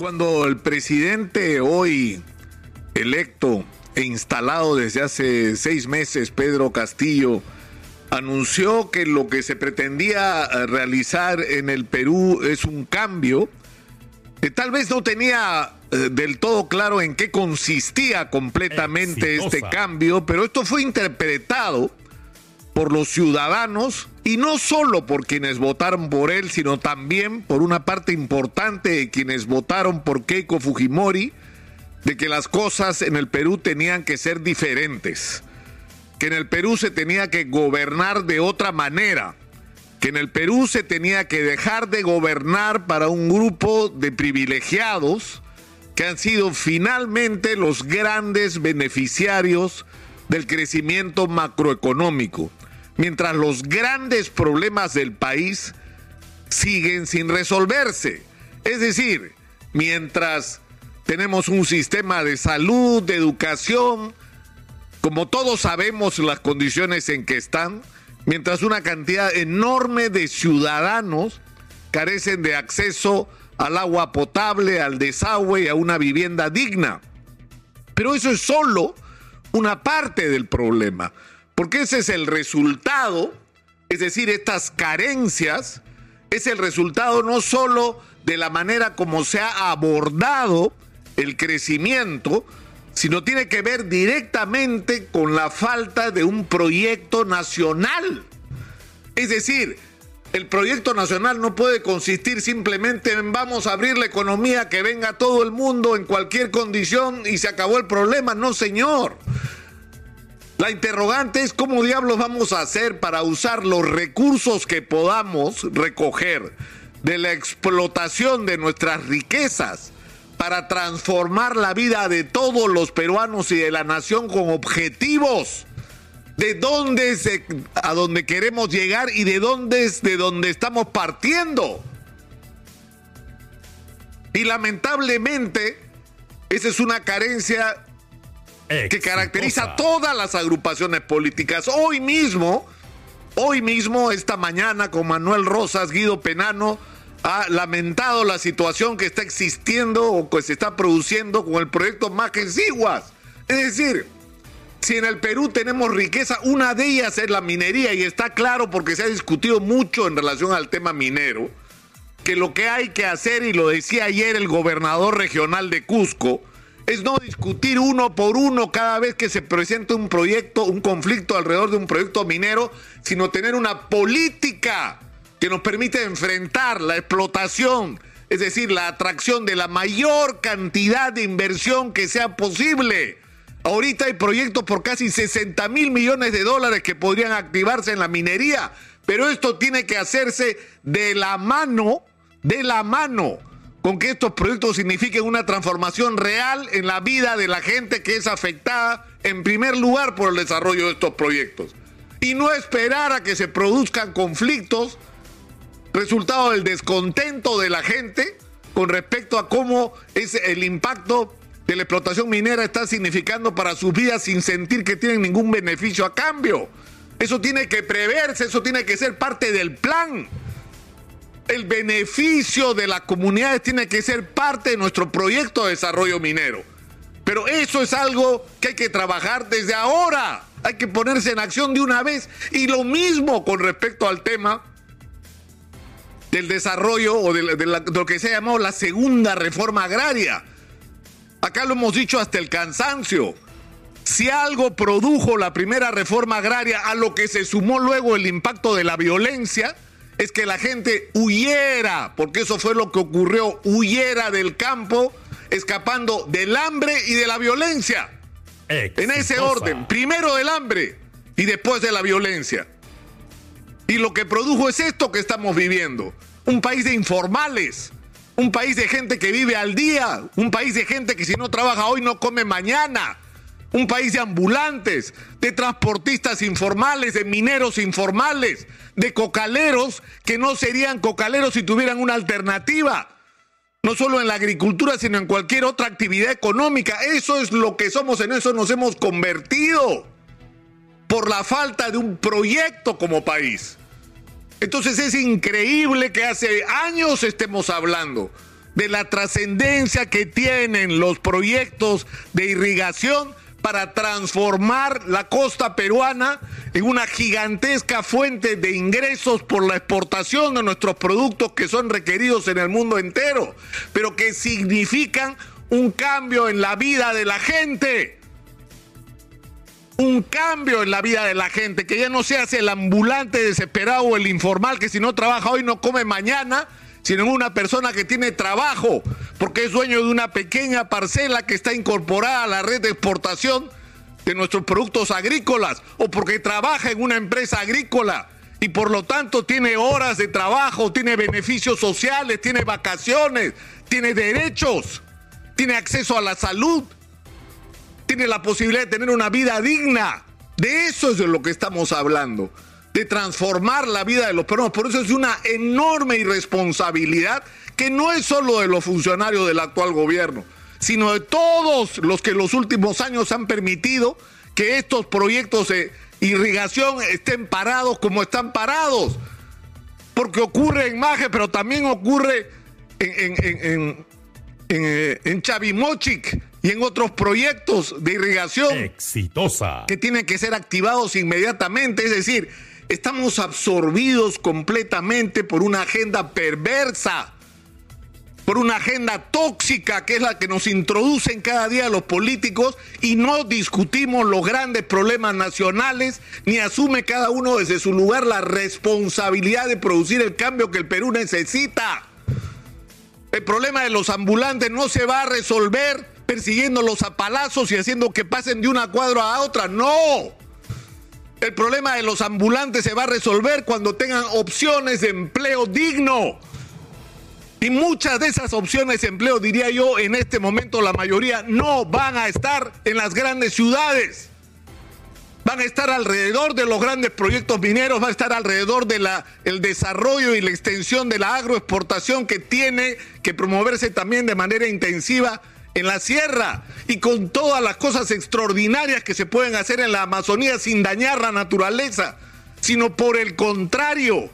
Cuando el presidente hoy electo e instalado desde hace seis meses, Pedro Castillo, anunció que lo que se pretendía eh, realizar en el Perú es un cambio, que tal vez no tenía eh, del todo claro en qué consistía completamente este cambio, pero esto fue interpretado por los ciudadanos y no solo por quienes votaron por él, sino también por una parte importante de quienes votaron por Keiko Fujimori, de que las cosas en el Perú tenían que ser diferentes, que en el Perú se tenía que gobernar de otra manera, que en el Perú se tenía que dejar de gobernar para un grupo de privilegiados que han sido finalmente los grandes beneficiarios del crecimiento macroeconómico mientras los grandes problemas del país siguen sin resolverse. Es decir, mientras tenemos un sistema de salud, de educación, como todos sabemos las condiciones en que están, mientras una cantidad enorme de ciudadanos carecen de acceso al agua potable, al desagüe y a una vivienda digna. Pero eso es solo una parte del problema. Porque ese es el resultado, es decir, estas carencias, es el resultado no solo de la manera como se ha abordado el crecimiento, sino tiene que ver directamente con la falta de un proyecto nacional. Es decir, el proyecto nacional no puede consistir simplemente en vamos a abrir la economía, que venga todo el mundo en cualquier condición y se acabó el problema. No, señor. La interrogante es cómo diablos vamos a hacer para usar los recursos que podamos recoger de la explotación de nuestras riquezas para transformar la vida de todos los peruanos y de la nación con objetivos de dónde es a dónde queremos llegar y de dónde es de dónde estamos partiendo. Y lamentablemente esa es una carencia que caracteriza a todas las agrupaciones políticas. Hoy mismo, hoy mismo, esta mañana, con Manuel Rosas, Guido Penano, ha lamentado la situación que está existiendo o que se está produciendo con el proyecto Siguas. Es decir, si en el Perú tenemos riqueza, una de ellas es la minería y está claro porque se ha discutido mucho en relación al tema minero, que lo que hay que hacer, y lo decía ayer el gobernador regional de Cusco, es no discutir uno por uno cada vez que se presenta un proyecto, un conflicto alrededor de un proyecto minero, sino tener una política que nos permite enfrentar la explotación, es decir, la atracción de la mayor cantidad de inversión que sea posible. Ahorita hay proyectos por casi 60 mil millones de dólares que podrían activarse en la minería, pero esto tiene que hacerse de la mano, de la mano con que estos proyectos signifiquen una transformación real en la vida de la gente que es afectada en primer lugar por el desarrollo de estos proyectos. Y no esperar a que se produzcan conflictos resultado del descontento de la gente con respecto a cómo es el impacto de la explotación minera está significando para sus vidas sin sentir que tienen ningún beneficio a cambio. Eso tiene que preverse, eso tiene que ser parte del plan el beneficio de las comunidades tiene que ser parte de nuestro proyecto de desarrollo minero. Pero eso es algo que hay que trabajar desde ahora. Hay que ponerse en acción de una vez. Y lo mismo con respecto al tema del desarrollo o de, lo que se ha llamado la segunda reforma agraria. Acá lo hemos dicho hasta el cansancio. Si algo produjo la primera reforma agraria a lo que se sumó luego el impacto de la violencia, es que la gente huyera, porque eso fue lo que ocurrió, huyera del campo, escapando del hambre y de la violencia. En ese orden, primero del hambre y después de la violencia. Y lo que produjo es esto que estamos viviendo, un país de informales, un país de gente que vive al día, un país de gente que si no trabaja hoy no come mañana un país de ambulantes, de transportistas informales, de mineros informales, de cocaleros que no serían cocaleros si tuvieran una alternativa. No solo en la agricultura, sino en cualquier otra actividad económica. Eso es lo que somos, en eso nos hemos convertido por la falta de un proyecto como país. Entonces es increíble que hace años estemos hablando de la trascendencia que tienen los proyectos de irrigación para transformar la costa peruana en una gigantesca fuente de ingresos por la exportación de nuestros productos que son requeridos en el mundo entero, pero que significan un cambio en la vida de la gente. Un cambio en la vida de la gente, que ya no se hace el ambulante desesperado o el informal que si no trabaja hoy no come mañana, sino una persona que tiene trabajo, porque es dueño de una pequeña parcela que está incorporada a la red de exportación de nuestros productos agrícolas, o porque trabaja en una empresa agrícola y por lo tanto tiene horas de trabajo, tiene beneficios sociales, tiene vacaciones, tiene derechos, tiene acceso a la salud, tiene la posibilidad de tener una vida digna. De eso es de lo que estamos hablando de transformar la vida de los peruanos. Por eso es una enorme irresponsabilidad que no es solo de los funcionarios del actual gobierno, sino de todos los que en los últimos años han permitido que estos proyectos de irrigación estén parados como están parados. Porque ocurre en Maje, pero también ocurre en, en, en, en Chavimochic y en otros proyectos de irrigación exitosa que tienen que ser activados inmediatamente. Es decir, Estamos absorbidos completamente por una agenda perversa, por una agenda tóxica que es la que nos introducen cada día los políticos y no discutimos los grandes problemas nacionales ni asume cada uno desde su lugar la responsabilidad de producir el cambio que el Perú necesita. El problema de los ambulantes no se va a resolver persiguiéndolos a palazos y haciendo que pasen de una cuadra a otra. No. El problema de los ambulantes se va a resolver cuando tengan opciones de empleo digno. Y muchas de esas opciones de empleo, diría yo, en este momento la mayoría no van a estar en las grandes ciudades. Van a estar alrededor de los grandes proyectos mineros, va a estar alrededor del el desarrollo y la extensión de la agroexportación que tiene que promoverse también de manera intensiva en la sierra y con todas las cosas extraordinarias que se pueden hacer en la Amazonía sin dañar la naturaleza, sino por el contrario,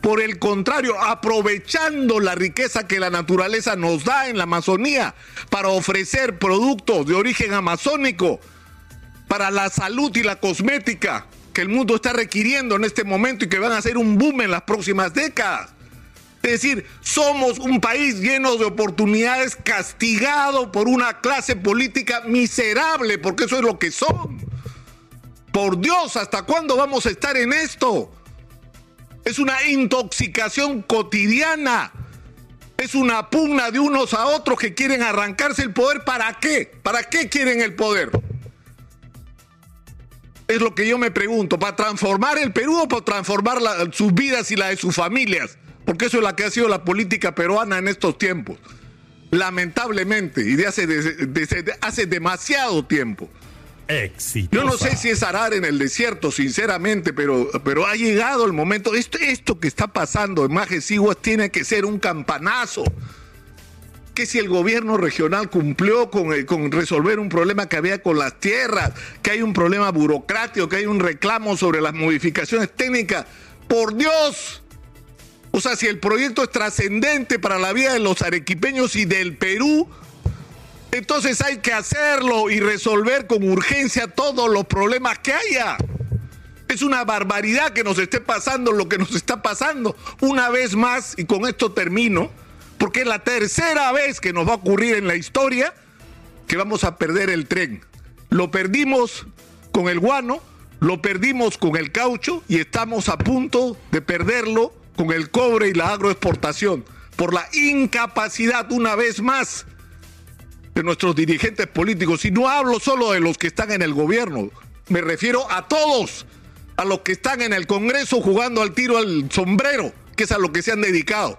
por el contrario, aprovechando la riqueza que la naturaleza nos da en la Amazonía para ofrecer productos de origen amazónico para la salud y la cosmética que el mundo está requiriendo en este momento y que van a ser un boom en las próximas décadas. Es decir, somos un país lleno de oportunidades, castigado por una clase política miserable, porque eso es lo que son. Por Dios, ¿hasta cuándo vamos a estar en esto? Es una intoxicación cotidiana. Es una pugna de unos a otros que quieren arrancarse el poder. ¿Para qué? ¿Para qué quieren el poder? Es lo que yo me pregunto. ¿Para transformar el Perú o para transformar sus vidas y la de sus familias? Porque eso es la que ha sido la política peruana en estos tiempos. Lamentablemente, y de hace, hace demasiado tiempo. Yo no sé si es arar en el desierto, sinceramente, pero, pero ha llegado el momento. Esto, esto que está pasando en Majesiguas tiene que ser un campanazo. Que si el gobierno regional cumplió con, con resolver un problema que había con las tierras, que hay un problema burocrático, que hay un reclamo sobre las modificaciones técnicas, por Dios, si el proyecto es trascendente para la vida de los arequipeños y del Perú, entonces hay que hacerlo y resolver con urgencia todos los problemas que haya. Es una barbaridad que nos esté pasando lo que nos está pasando. Una vez más, y con esto termino, porque es la tercera vez que nos va a ocurrir en la historia que vamos a perder el tren. Lo perdimos con el guano, lo perdimos con el caucho y estamos a punto de perderlo con el cobre y la agroexportación, por la incapacidad una vez más de nuestros dirigentes políticos. Y no hablo solo de los que están en el gobierno, me refiero a todos, a los que están en el Congreso jugando al tiro al sombrero, que es a lo que se han dedicado.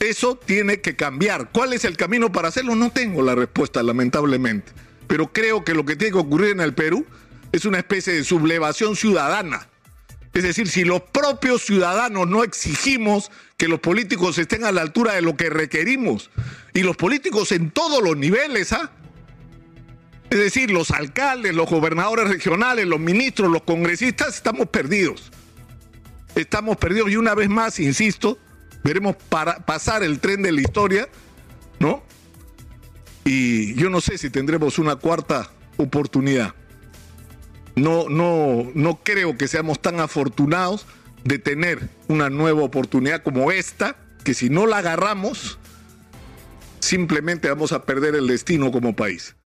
Eso tiene que cambiar. ¿Cuál es el camino para hacerlo? No tengo la respuesta, lamentablemente. Pero creo que lo que tiene que ocurrir en el Perú es una especie de sublevación ciudadana es decir, si los propios ciudadanos no exigimos que los políticos estén a la altura de lo que requerimos, y los políticos en todos los niveles, ¿ah? Es decir, los alcaldes, los gobernadores regionales, los ministros, los congresistas, estamos perdidos. Estamos perdidos y una vez más, insisto, veremos para pasar el tren de la historia ¿no? Y yo no sé si tendremos una cuarta oportunidad. No, no, no creo que seamos tan afortunados de tener una nueva oportunidad como esta, que si no la agarramos, simplemente vamos a perder el destino como país.